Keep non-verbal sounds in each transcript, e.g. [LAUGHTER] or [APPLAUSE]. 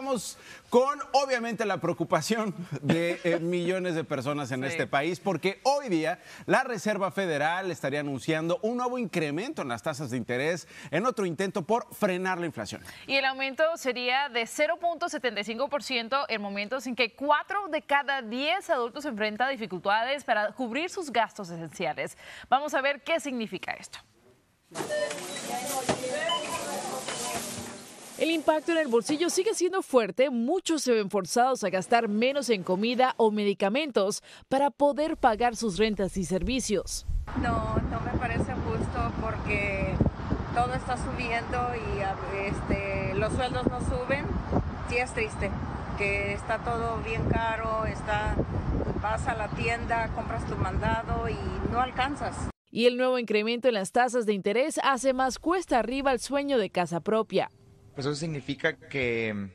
vamos con obviamente la preocupación de eh, millones de personas en este país, porque hoy día la Reserva Federal estaría anunciando un nuevo incremento en las tasas de interés en otro intento por frenar la inflación. Y el aumento sería de 0.75% en momentos en que 4 de cada 10 adultos enfrentan dificultades para cubrir sus gastos esenciales. Vamos a ver qué significa esto. El impacto en el bolsillo sigue siendo fuerte. Muchos se ven forzados a gastar menos en comida o medicamentos para poder pagar sus rentas y servicios. No, no me parece justo porque todo está subiendo y este, los sueldos no suben. Sí es triste que está todo bien caro, está, vas a la tienda, compras tu mandado y no alcanzas. Y el nuevo incremento en las tasas de interés hace más cuesta arriba el sueño de casa propia. Pues eso significa que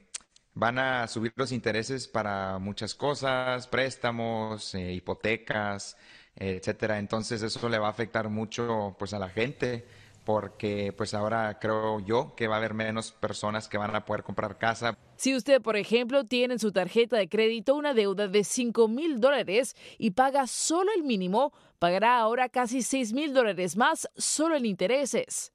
van a subir los intereses para muchas cosas, préstamos, eh, hipotecas, etcétera. Entonces eso le va a afectar mucho pues a la gente porque pues ahora creo yo que va a haber menos personas que van a poder comprar casa. Si usted, por ejemplo, tiene en su tarjeta de crédito una deuda de 5 mil dólares y paga solo el mínimo, pagará ahora casi 6 mil dólares más solo en intereses.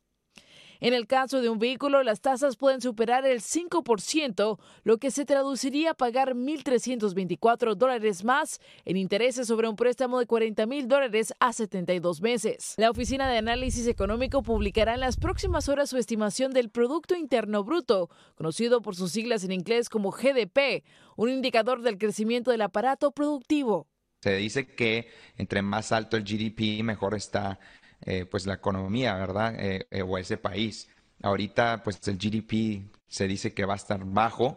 En el caso de un vehículo, las tasas pueden superar el 5%, lo que se traduciría a pagar 1.324 dólares más en intereses sobre un préstamo de 40 mil dólares a 72 meses. La Oficina de Análisis Económico publicará en las próximas horas su estimación del Producto Interno Bruto, conocido por sus siglas en inglés como GDP, un indicador del crecimiento del aparato productivo. Se dice que entre más alto el GDP, mejor está eh, pues la economía, ¿verdad? Eh, eh, o ese país. Ahorita pues el GDP se dice que va a estar bajo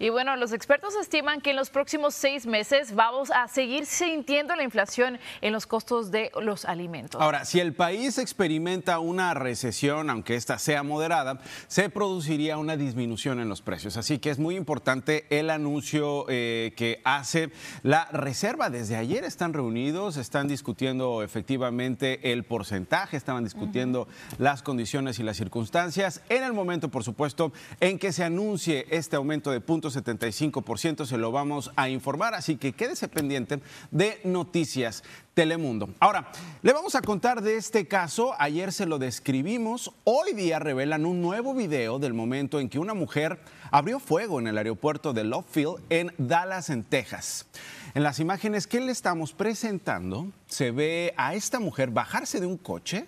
y bueno, los expertos estiman que en los próximos seis meses vamos a seguir sintiendo la inflación en los costos de los alimentos. Ahora, si el país experimenta una recesión, aunque esta sea moderada, se produciría una disminución en los precios. Así que es muy importante el anuncio eh, que hace la Reserva. Desde ayer están reunidos, están discutiendo efectivamente el porcentaje, estaban discutiendo las condiciones y las circunstancias. En el momento, por supuesto, en que se anuncie este aumento de puntos 75% se lo vamos a informar, así que quédese pendiente de Noticias Telemundo. Ahora, le vamos a contar de este caso, ayer se lo describimos, hoy día revelan un nuevo video del momento en que una mujer abrió fuego en el aeropuerto de Love Field en Dallas, en Texas. En las imágenes que le estamos presentando, se ve a esta mujer bajarse de un coche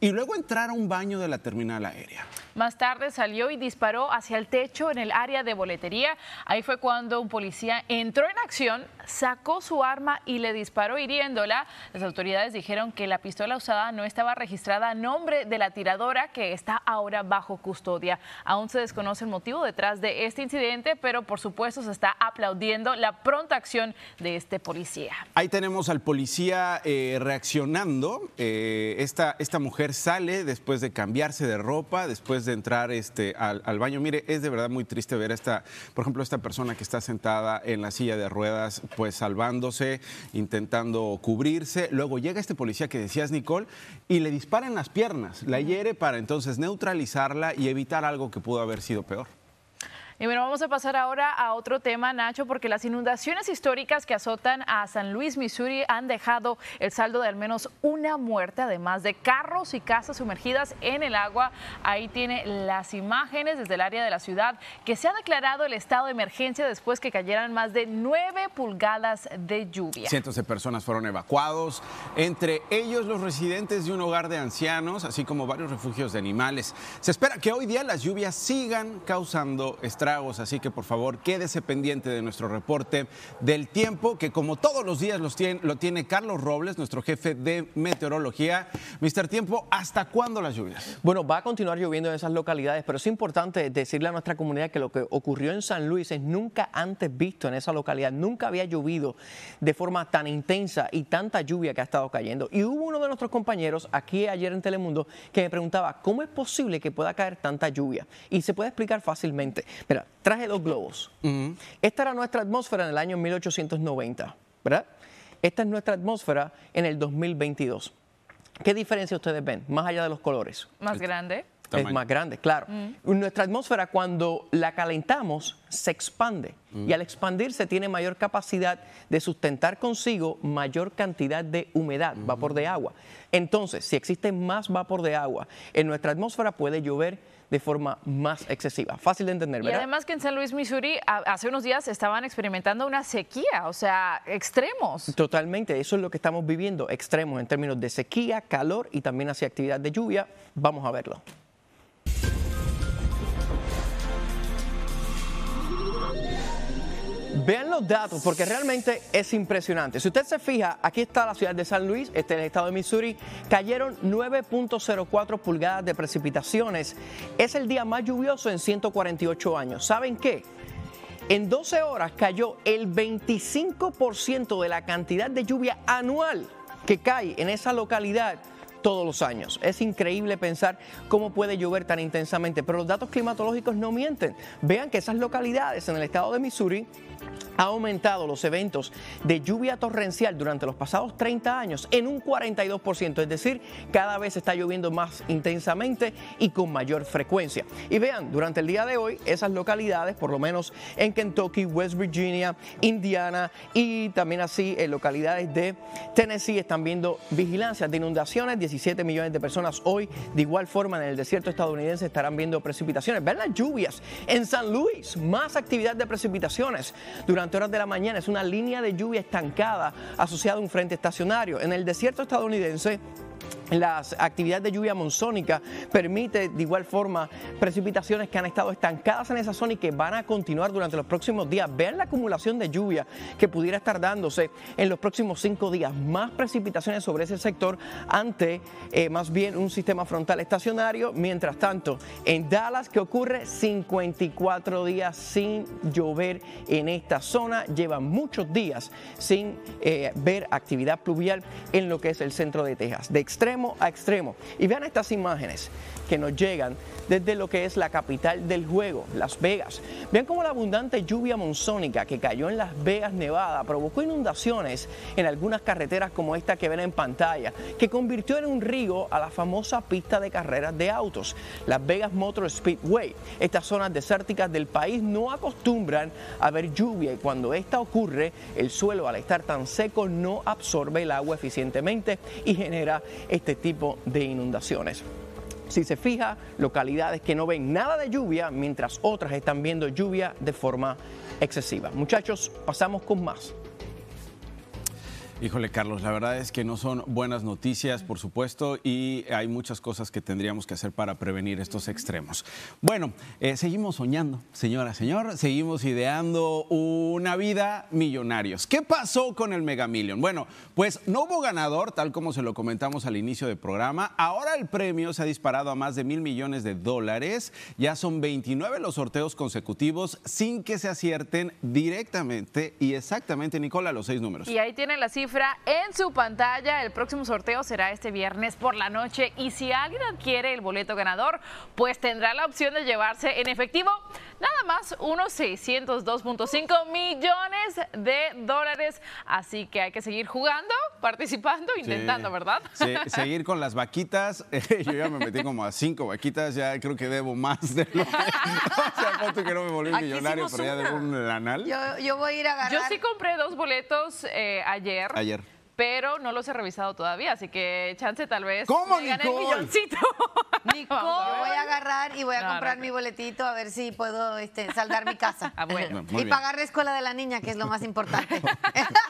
y luego entrar a un baño de la terminal aérea. Más tarde salió y disparó hacia el techo en el área de boletería. Ahí fue cuando un policía entró en acción, sacó su arma y le disparó hiriéndola. Las autoridades dijeron que la pistola usada no estaba registrada a nombre de la tiradora que está ahora bajo custodia. Aún se desconoce el motivo detrás de este incidente, pero por supuesto se está aplaudiendo la pronta acción de este policía. Ahí tenemos al policía eh, reaccionando. Eh, esta, esta mujer sale después de cambiarse de ropa, después de entrar este, al, baño. Mire, es de verdad muy triste ver esta, por ejemplo, esta persona que está sentada en la silla de ruedas, pues salvándose, intentando cubrirse. Luego llega este policía que decías, Nicole, y le dispara en las piernas, la hiere para entonces neutralizarla y evitar algo que pudo haber sido peor. Y bueno, vamos a pasar ahora a otro tema, Nacho, porque las inundaciones históricas que azotan a San Luis, Missouri, han dejado el saldo de al menos una muerte, además de carros y casas sumergidas en el agua. Ahí tiene las imágenes desde el área de la ciudad que se ha declarado el estado de emergencia después que cayeran más de nueve pulgadas de lluvia. Cientos de personas fueron evacuados, entre ellos los residentes de un hogar de ancianos, así como varios refugios de animales. Se espera que hoy día las lluvias sigan causando estragos así que por favor quédese pendiente de nuestro reporte del tiempo, que como todos los días lo tiene Carlos Robles, nuestro jefe de meteorología. Mister Tiempo, ¿hasta cuándo las lluvias? Bueno, va a continuar lloviendo en esas localidades, pero es importante decirle a nuestra comunidad que lo que ocurrió en San Luis es nunca antes visto en esa localidad, nunca había llovido de forma tan intensa y tanta lluvia que ha estado cayendo. Y hubo uno de nuestros compañeros aquí ayer en Telemundo que me preguntaba, ¿cómo es posible que pueda caer tanta lluvia? Y se puede explicar fácilmente. Mira, traje dos globos. Esta era nuestra atmósfera en el año 1890, ¿verdad? Esta es nuestra atmósfera en el 2022. ¿Qué diferencia ustedes ven, más allá de los colores? Más grande. Es más grande, claro. Nuestra atmósfera cuando la calentamos se expande y al expandirse tiene mayor capacidad de sustentar consigo mayor cantidad de humedad, vapor de agua. Entonces, si existe más vapor de agua en nuestra atmósfera puede llover de forma más excesiva. Fácil de entender, ¿verdad? Y además que en San Luis, Missouri, hace unos días estaban experimentando una sequía, o sea, extremos. Totalmente, eso es lo que estamos viviendo, extremos en términos de sequía, calor y también hacia actividad de lluvia. Vamos a verlo. Vean los datos porque realmente es impresionante. Si usted se fija, aquí está la ciudad de San Luis, este es el estado de Missouri, cayeron 9.04 pulgadas de precipitaciones. Es el día más lluvioso en 148 años. ¿Saben qué? En 12 horas cayó el 25% de la cantidad de lluvia anual que cae en esa localidad todos los años. Es increíble pensar cómo puede llover tan intensamente, pero los datos climatológicos no mienten. Vean que esas localidades en el estado de Missouri ha aumentado los eventos de lluvia torrencial durante los pasados 30 años en un 42%, es decir, cada vez está lloviendo más intensamente y con mayor frecuencia. Y vean, durante el día de hoy, esas localidades, por lo menos en Kentucky, West Virginia, Indiana y también así en localidades de Tennessee, están viendo vigilancias de inundaciones. 17 millones de personas hoy, de igual forma en el desierto estadounidense, estarán viendo precipitaciones. Vean las lluvias en San Luis, más actividad de precipitaciones durante horas de la mañana. Es una línea de lluvia estancada asociada a un frente estacionario. En el desierto estadounidense, las actividades de lluvia monzónica permite de igual forma precipitaciones que han estado estancadas en esa zona y que van a continuar durante los próximos días. Vean la acumulación de lluvia que pudiera estar dándose en los próximos cinco días. Más precipitaciones sobre ese sector ante eh, más bien un sistema frontal estacionario. Mientras tanto, en Dallas, que ocurre 54 días sin llover en esta zona, llevan muchos días sin eh, ver actividad pluvial en lo que es el centro de Texas. Extremo a extremo. Y vean estas imágenes que nos llegan desde lo que es la capital del juego, Las Vegas. Vean cómo la abundante lluvia monzónica que cayó en Las Vegas, Nevada, provocó inundaciones en algunas carreteras como esta que ven en pantalla, que convirtió en un río a la famosa pista de carreras de autos, Las Vegas Motor Speedway. Estas zonas desérticas del país no acostumbran a ver lluvia y cuando esta ocurre, el suelo al estar tan seco no absorbe el agua eficientemente y genera este tipo de inundaciones. Si se fija, localidades que no ven nada de lluvia, mientras otras están viendo lluvia de forma excesiva. Muchachos, pasamos con más. Híjole, Carlos, la verdad es que no son buenas noticias, por supuesto, y hay muchas cosas que tendríamos que hacer para prevenir estos extremos. Bueno, eh, seguimos soñando, señora, señor, seguimos ideando una vida millonarios. ¿Qué pasó con el Mega Million? Bueno, pues no hubo ganador, tal como se lo comentamos al inicio del programa. Ahora el premio se ha disparado a más de mil millones de dólares. Ya son 29 los sorteos consecutivos sin que se acierten directamente y exactamente, Nicola, los seis números. Y ahí tienen la cifra en su pantalla. El próximo sorteo será este viernes por la noche y si alguien adquiere el boleto ganador, pues tendrá la opción de llevarse en efectivo nada más unos 602.5 millones de dólares. Así que hay que seguir jugando, participando, intentando, ¿verdad? Sí, [LAUGHS] seguir con las vaquitas. [LAUGHS] Yo ya me metí como a cinco vaquitas, ya creo que debo más de lo que... [LAUGHS] o sea, que no me volví millonario, pero ya debo un lanal. Yo, voy a ir a agarrar... Yo sí compré dos boletos eh, ayer. Ayer pero no los he revisado todavía, así que chance tal vez ¿Cómo, me gane el milloncito. [LAUGHS] Nicole, yo voy a agarrar y voy a comprar mi boletito a ver si puedo este, saldar mi casa. Ah, bueno. y pagar la escuela de la niña, que es lo más importante. [LAUGHS]